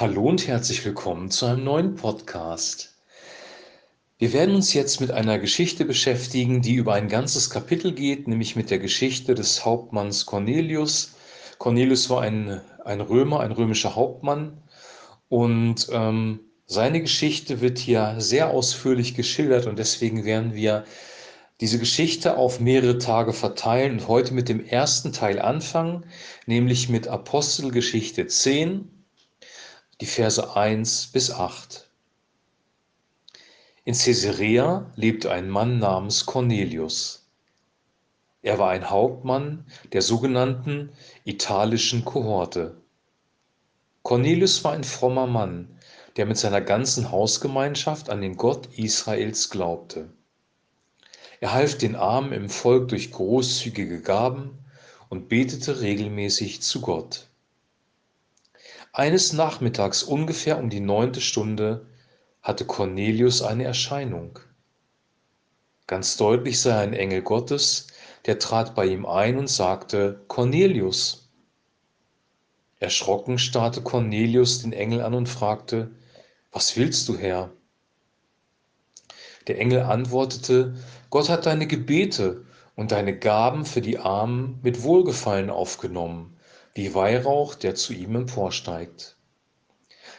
Hallo und herzlich willkommen zu einem neuen Podcast. Wir werden uns jetzt mit einer Geschichte beschäftigen, die über ein ganzes Kapitel geht, nämlich mit der Geschichte des Hauptmanns Cornelius. Cornelius war ein, ein Römer, ein römischer Hauptmann und ähm, seine Geschichte wird hier sehr ausführlich geschildert und deswegen werden wir diese Geschichte auf mehrere Tage verteilen und heute mit dem ersten Teil anfangen, nämlich mit Apostelgeschichte 10 die Verse 1 bis 8. In Caesarea lebte ein Mann namens Cornelius. Er war ein Hauptmann der sogenannten italischen Kohorte. Cornelius war ein frommer Mann, der mit seiner ganzen Hausgemeinschaft an den Gott Israels glaubte. Er half den Armen im Volk durch großzügige Gaben und betete regelmäßig zu Gott. Eines Nachmittags ungefähr um die neunte Stunde hatte Cornelius eine Erscheinung. Ganz deutlich sah ein Engel Gottes, der trat bei ihm ein und sagte, Cornelius. Erschrocken starrte Cornelius den Engel an und fragte, Was willst du, Herr? Der Engel antwortete, Gott hat deine Gebete und deine Gaben für die Armen mit Wohlgefallen aufgenommen wie Weihrauch, der zu ihm emporsteigt.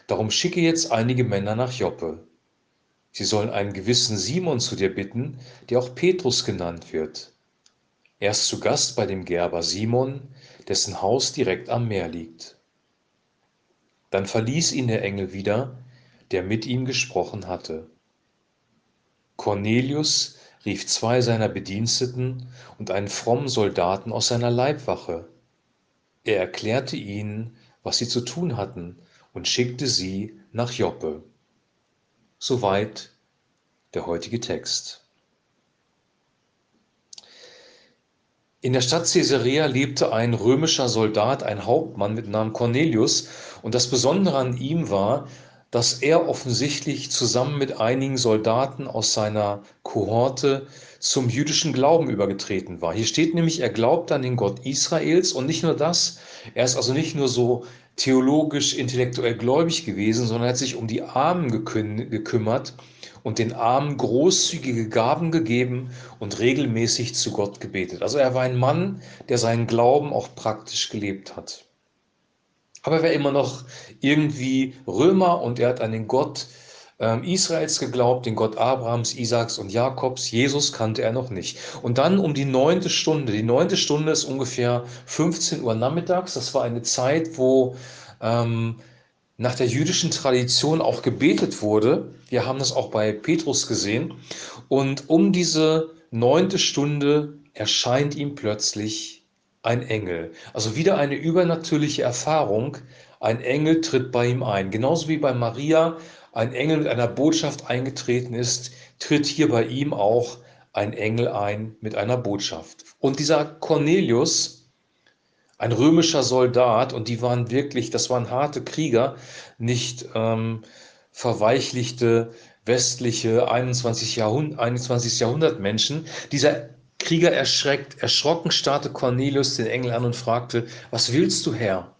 Darum schicke jetzt einige Männer nach Joppe. Sie sollen einen gewissen Simon zu dir bitten, der auch Petrus genannt wird. Er ist zu Gast bei dem Gerber Simon, dessen Haus direkt am Meer liegt. Dann verließ ihn der Engel wieder, der mit ihm gesprochen hatte. Cornelius rief zwei seiner Bediensteten und einen frommen Soldaten aus seiner Leibwache, er erklärte ihnen, was sie zu tun hatten, und schickte sie nach Joppe. Soweit der heutige Text. In der Stadt Caesarea lebte ein römischer Soldat, ein Hauptmann mit Namen Cornelius, und das Besondere an ihm war, dass er offensichtlich zusammen mit einigen Soldaten aus seiner Kohorte zum jüdischen Glauben übergetreten war. Hier steht nämlich, er glaubt an den Gott Israels und nicht nur das, er ist also nicht nur so theologisch, intellektuell gläubig gewesen, sondern er hat sich um die Armen gekümmert und den Armen großzügige Gaben gegeben und regelmäßig zu Gott gebetet. Also er war ein Mann, der seinen Glauben auch praktisch gelebt hat. Aber er war immer noch irgendwie Römer und er hat an den Gott ähm, Israels geglaubt, den Gott Abrahams, Isaaks und Jakobs. Jesus kannte er noch nicht. Und dann um die neunte Stunde. Die neunte Stunde ist ungefähr 15 Uhr nachmittags. Das war eine Zeit, wo ähm, nach der jüdischen Tradition auch gebetet wurde. Wir haben das auch bei Petrus gesehen. Und um diese neunte Stunde erscheint ihm plötzlich ein Engel. Also wieder eine übernatürliche Erfahrung. Ein Engel tritt bei ihm ein. Genauso wie bei Maria ein Engel mit einer Botschaft eingetreten ist, tritt hier bei ihm auch ein Engel ein mit einer Botschaft. Und dieser Cornelius, ein römischer Soldat, und die waren wirklich, das waren harte Krieger, nicht ähm, verweichlichte westliche 21. Jahrhundert, 21. Jahrhundert Menschen. Dieser Krieger erschreckt, erschrocken starrte Cornelius den Engel an und fragte, was willst du, Herr?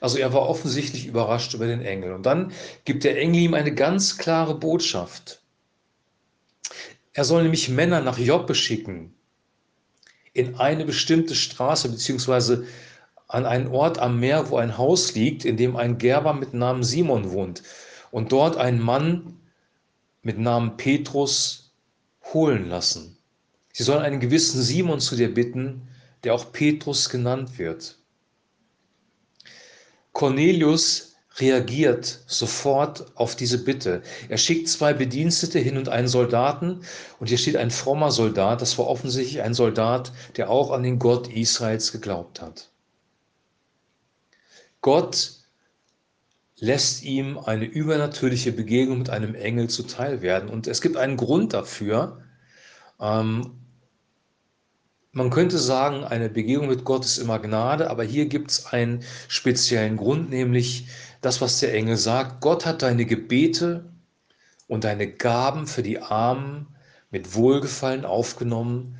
Also er war offensichtlich überrascht über den Engel. Und dann gibt der Engel ihm eine ganz klare Botschaft. Er soll nämlich Männer nach Joppe schicken, in eine bestimmte Straße, beziehungsweise an einen Ort am Meer, wo ein Haus liegt, in dem ein Gerber mit Namen Simon wohnt. Und dort einen Mann mit Namen Petrus holen lassen. Sie sollen einen gewissen Simon zu dir bitten, der auch Petrus genannt wird. Cornelius reagiert sofort auf diese Bitte. Er schickt zwei Bedienstete hin und einen Soldaten. Und hier steht ein frommer Soldat. Das war offensichtlich ein Soldat, der auch an den Gott Israels geglaubt hat. Gott lässt ihm eine übernatürliche Begegnung mit einem Engel zuteil werden. Und es gibt einen Grund dafür. Ähm, man könnte sagen, eine Begegnung mit Gott ist immer Gnade, aber hier gibt es einen speziellen Grund, nämlich das, was der Engel sagt. Gott hat deine Gebete und deine Gaben für die Armen mit Wohlgefallen aufgenommen,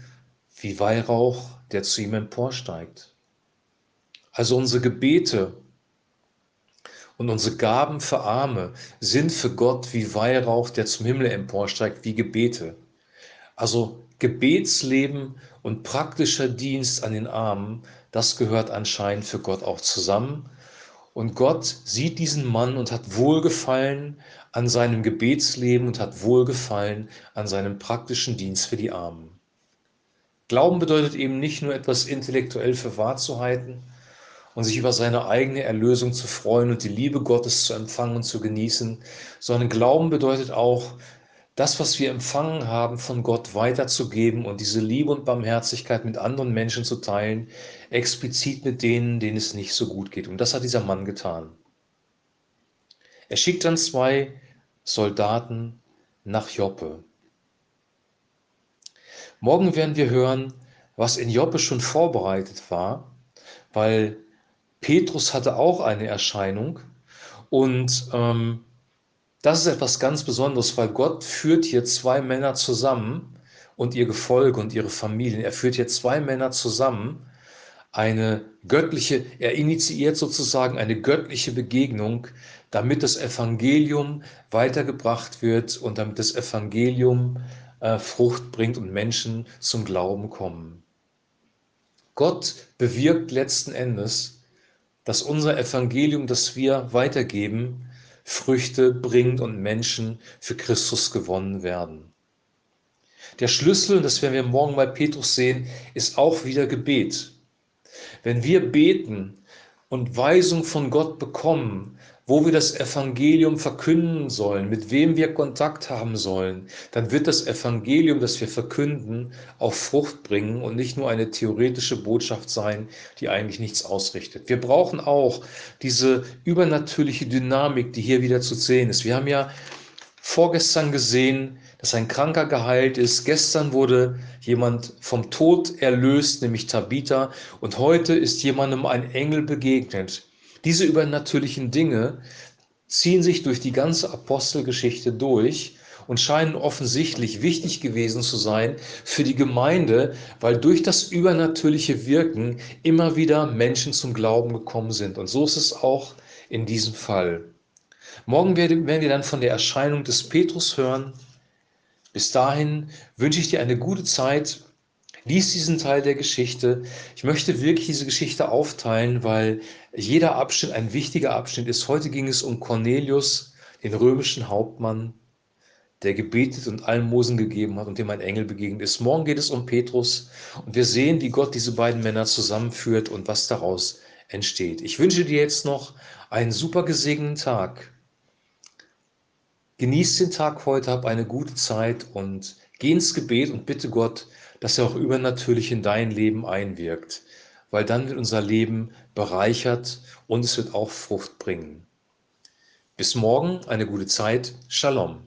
wie Weihrauch, der zu ihm emporsteigt. Also unsere Gebete und unsere Gaben für Arme sind für Gott wie Weihrauch, der zum Himmel emporsteigt, wie Gebete. Also Gebetsleben und praktischer Dienst an den Armen, das gehört anscheinend für Gott auch zusammen. Und Gott sieht diesen Mann und hat Wohlgefallen an seinem Gebetsleben und hat Wohlgefallen an seinem praktischen Dienst für die Armen. Glauben bedeutet eben nicht nur etwas intellektuell für wahr zu halten und sich über seine eigene Erlösung zu freuen und die Liebe Gottes zu empfangen und zu genießen, sondern Glauben bedeutet auch, das, was wir empfangen haben, von Gott weiterzugeben und diese Liebe und Barmherzigkeit mit anderen Menschen zu teilen, explizit mit denen, denen es nicht so gut geht. Und das hat dieser Mann getan. Er schickt dann zwei Soldaten nach Joppe. Morgen werden wir hören, was in Joppe schon vorbereitet war, weil Petrus hatte auch eine Erscheinung und ähm, das ist etwas ganz Besonderes, weil Gott führt hier zwei Männer zusammen und ihr Gefolge und ihre Familien. Er führt hier zwei Männer zusammen, eine göttliche, er initiiert sozusagen eine göttliche Begegnung, damit das Evangelium weitergebracht wird und damit das Evangelium äh, Frucht bringt und Menschen zum Glauben kommen. Gott bewirkt letzten Endes, dass unser Evangelium, das wir weitergeben, Früchte bringt und Menschen für Christus gewonnen werden. Der Schlüssel, das werden wir morgen bei Petrus sehen, ist auch wieder Gebet. Wenn wir beten und Weisung von Gott bekommen, wo wir das Evangelium verkünden sollen, mit wem wir Kontakt haben sollen, dann wird das Evangelium, das wir verkünden, auch Frucht bringen und nicht nur eine theoretische Botschaft sein, die eigentlich nichts ausrichtet. Wir brauchen auch diese übernatürliche Dynamik, die hier wieder zu sehen ist. Wir haben ja vorgestern gesehen, dass ein Kranker geheilt ist. Gestern wurde jemand vom Tod erlöst, nämlich Tabitha. Und heute ist jemandem ein Engel begegnet. Diese übernatürlichen Dinge ziehen sich durch die ganze Apostelgeschichte durch und scheinen offensichtlich wichtig gewesen zu sein für die Gemeinde, weil durch das übernatürliche Wirken immer wieder Menschen zum Glauben gekommen sind. Und so ist es auch in diesem Fall. Morgen werden wir dann von der Erscheinung des Petrus hören. Bis dahin wünsche ich dir eine gute Zeit Lies diesen Teil der Geschichte. Ich möchte wirklich diese Geschichte aufteilen, weil jeder Abschnitt ein wichtiger Abschnitt ist. Heute ging es um Cornelius, den römischen Hauptmann, der gebetet und Almosen gegeben hat und dem ein Engel begegnet ist. Morgen geht es um Petrus und wir sehen, wie Gott diese beiden Männer zusammenführt und was daraus entsteht. Ich wünsche dir jetzt noch einen super gesegneten Tag. Genieß den Tag heute, hab eine gute Zeit und geh ins Gebet und bitte Gott, dass er auch übernatürlich in dein Leben einwirkt, weil dann wird unser Leben bereichert und es wird auch Frucht bringen. Bis morgen, eine gute Zeit. Shalom.